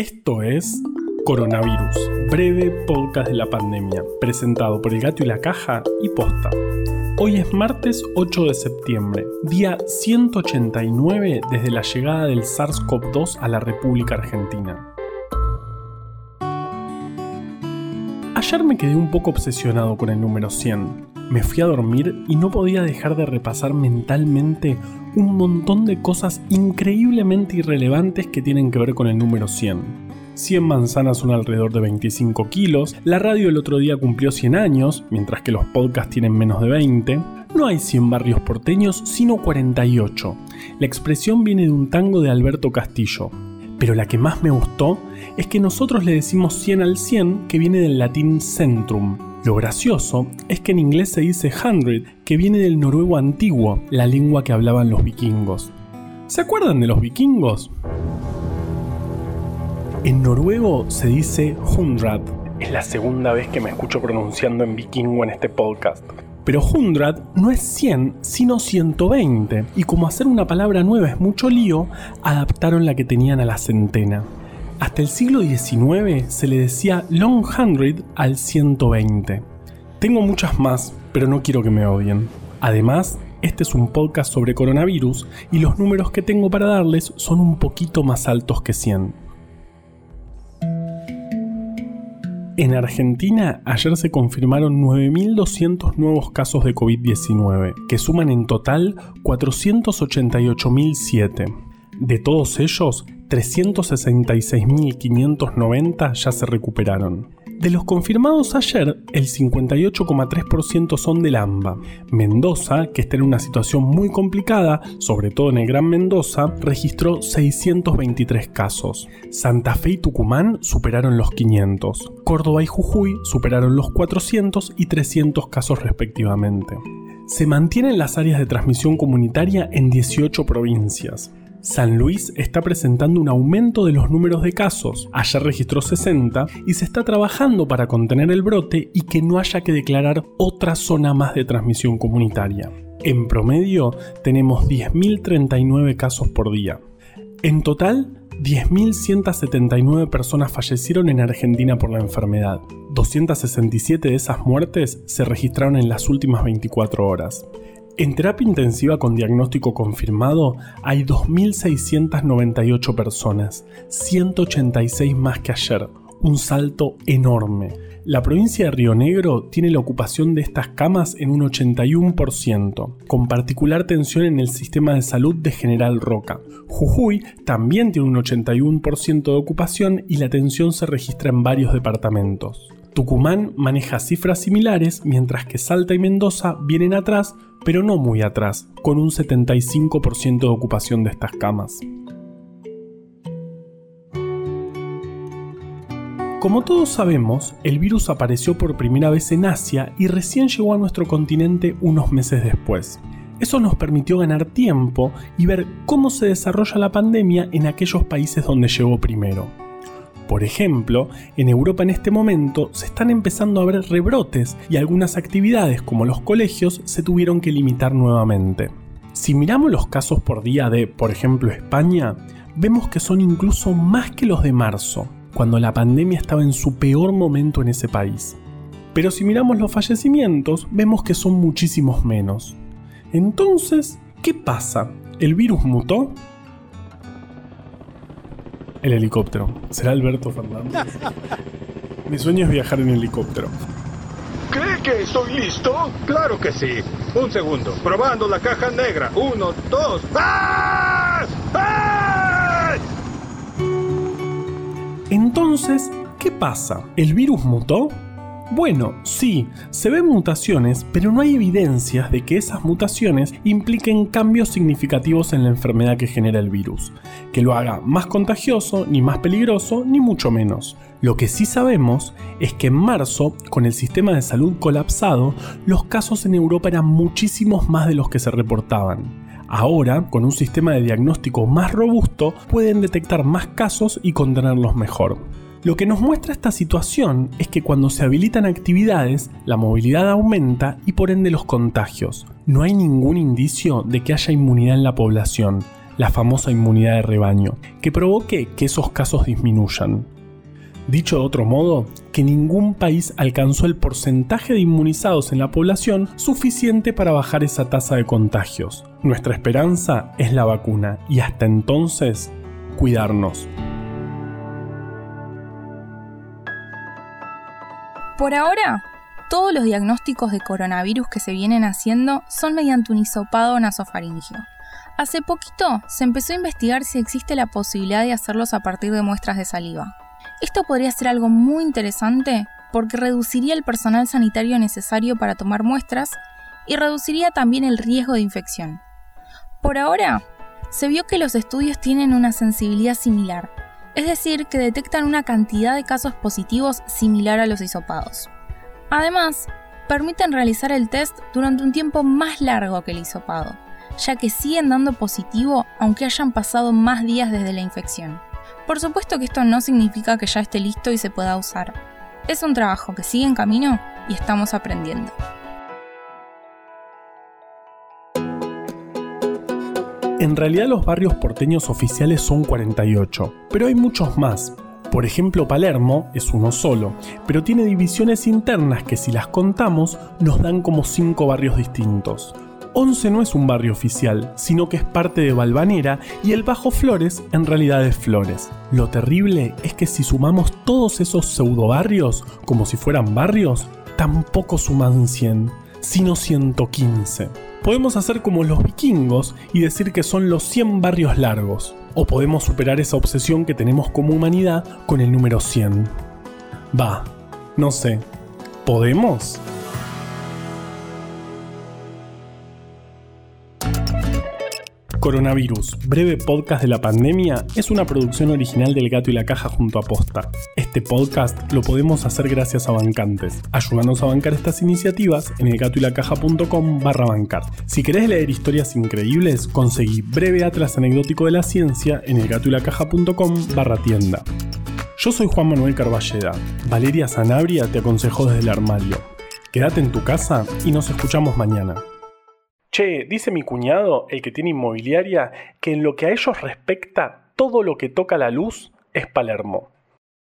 Esto es Coronavirus, breve podcast de la pandemia, presentado por El Gato y la Caja y Posta. Hoy es martes 8 de septiembre, día 189 desde la llegada del SARS-CoV-2 a la República Argentina. Ayer me quedé un poco obsesionado con el número 100. Me fui a dormir y no podía dejar de repasar mentalmente un montón de cosas increíblemente irrelevantes que tienen que ver con el número 100. 100 manzanas son alrededor de 25 kilos, la radio el otro día cumplió 100 años, mientras que los podcasts tienen menos de 20, no hay 100 barrios porteños, sino 48. La expresión viene de un tango de Alberto Castillo, pero la que más me gustó es que nosotros le decimos 100 al 100, que viene del latín centrum. Lo gracioso es que en inglés se dice hundred, que viene del noruego antiguo, la lengua que hablaban los vikingos. ¿Se acuerdan de los vikingos? En noruego se dice hundrad. Es la segunda vez que me escucho pronunciando en vikingo en este podcast. Pero hundrad no es 100, sino 120. Y como hacer una palabra nueva es mucho lío, adaptaron la que tenían a la centena. Hasta el siglo XIX se le decía long hundred al 120. Tengo muchas más, pero no quiero que me odien. Además, este es un podcast sobre coronavirus y los números que tengo para darles son un poquito más altos que 100. En Argentina ayer se confirmaron 9.200 nuevos casos de COVID-19, que suman en total 488.007. De todos ellos, 366.590 ya se recuperaron. De los confirmados ayer, el 58,3% son del AMBA. Mendoza, que está en una situación muy complicada, sobre todo en el Gran Mendoza, registró 623 casos. Santa Fe y Tucumán superaron los 500. Córdoba y Jujuy superaron los 400 y 300 casos respectivamente. Se mantienen las áreas de transmisión comunitaria en 18 provincias. San Luis está presentando un aumento de los números de casos. Ayer registró 60 y se está trabajando para contener el brote y que no haya que declarar otra zona más de transmisión comunitaria. En promedio tenemos 10.039 casos por día. En total, 10.179 personas fallecieron en Argentina por la enfermedad. 267 de esas muertes se registraron en las últimas 24 horas. En terapia intensiva con diagnóstico confirmado hay 2.698 personas, 186 más que ayer, un salto enorme. La provincia de Río Negro tiene la ocupación de estas camas en un 81%, con particular tensión en el sistema de salud de General Roca. Jujuy también tiene un 81% de ocupación y la tensión se registra en varios departamentos. Tucumán maneja cifras similares, mientras que Salta y Mendoza vienen atrás, pero no muy atrás, con un 75% de ocupación de estas camas. Como todos sabemos, el virus apareció por primera vez en Asia y recién llegó a nuestro continente unos meses después. Eso nos permitió ganar tiempo y ver cómo se desarrolla la pandemia en aquellos países donde llegó primero. Por ejemplo, en Europa en este momento se están empezando a ver rebrotes y algunas actividades como los colegios se tuvieron que limitar nuevamente. Si miramos los casos por día de, por ejemplo, España, vemos que son incluso más que los de marzo, cuando la pandemia estaba en su peor momento en ese país. Pero si miramos los fallecimientos, vemos que son muchísimos menos. Entonces, ¿qué pasa? ¿El virus mutó? El helicóptero. ¿Será Alberto Fernández? Mi sueño es viajar en helicóptero. ¿Cree que estoy listo? Claro que sí. Un segundo. Probando la caja negra. Uno, dos. ¡Ah! ¡Ah! Entonces, ¿qué pasa? ¿El virus mutó? Bueno, sí, se ven mutaciones, pero no hay evidencias de que esas mutaciones impliquen cambios significativos en la enfermedad que genera el virus, que lo haga más contagioso, ni más peligroso, ni mucho menos. Lo que sí sabemos es que en marzo, con el sistema de salud colapsado, los casos en Europa eran muchísimos más de los que se reportaban. Ahora, con un sistema de diagnóstico más robusto, pueden detectar más casos y contenerlos mejor. Lo que nos muestra esta situación es que cuando se habilitan actividades, la movilidad aumenta y por ende los contagios. No hay ningún indicio de que haya inmunidad en la población. la famosa inmunidad de rebaño, que provoque que esos casos disminuyan. Dicho de otro modo, que ningún país alcanzó el porcentaje de inmunizados en la población suficiente para bajar esa tasa de contagios. Nuestra esperanza es la vacuna y hasta entonces, cuidarnos. Por ahora, todos los diagnósticos de coronavirus que se vienen haciendo son mediante un hisopado nasofaringio. Hace poquito se empezó a investigar si existe la posibilidad de hacerlos a partir de muestras de saliva. Esto podría ser algo muy interesante porque reduciría el personal sanitario necesario para tomar muestras y reduciría también el riesgo de infección. Por ahora, se vio que los estudios tienen una sensibilidad similar, es decir, que detectan una cantidad de casos positivos similar a los hisopados. Además, permiten realizar el test durante un tiempo más largo que el hisopado, ya que siguen dando positivo aunque hayan pasado más días desde la infección. Por supuesto que esto no significa que ya esté listo y se pueda usar. Es un trabajo que sigue en camino y estamos aprendiendo. En realidad los barrios porteños oficiales son 48, pero hay muchos más. Por ejemplo, Palermo es uno solo, pero tiene divisiones internas que si las contamos nos dan como 5 barrios distintos. Once no es un barrio oficial, sino que es parte de Balvanera y el Bajo Flores en realidad es Flores. Lo terrible es que si sumamos todos esos pseudo barrios como si fueran barrios, tampoco suman 100, sino 115. Podemos hacer como los vikingos y decir que son los 100 barrios largos, o podemos superar esa obsesión que tenemos como humanidad con el número 100. Va, no sé, ¿podemos? Coronavirus, breve podcast de la pandemia, es una producción original del Gato y la Caja junto a Posta. Este podcast lo podemos hacer gracias a bancantes. Ayúdanos a bancar estas iniciativas en elgatoylacaja.com barra bancar. Si querés leer historias increíbles, conseguí breve atlas anecdótico de la ciencia en elgatoylacaja.com barra tienda. Yo soy Juan Manuel Carballeda. Valeria Sanabria te aconsejó desde el armario. Quédate en tu casa y nos escuchamos mañana. Che, dice mi cuñado, el que tiene inmobiliaria, que en lo que a ellos respecta, todo lo que toca la luz es Palermo.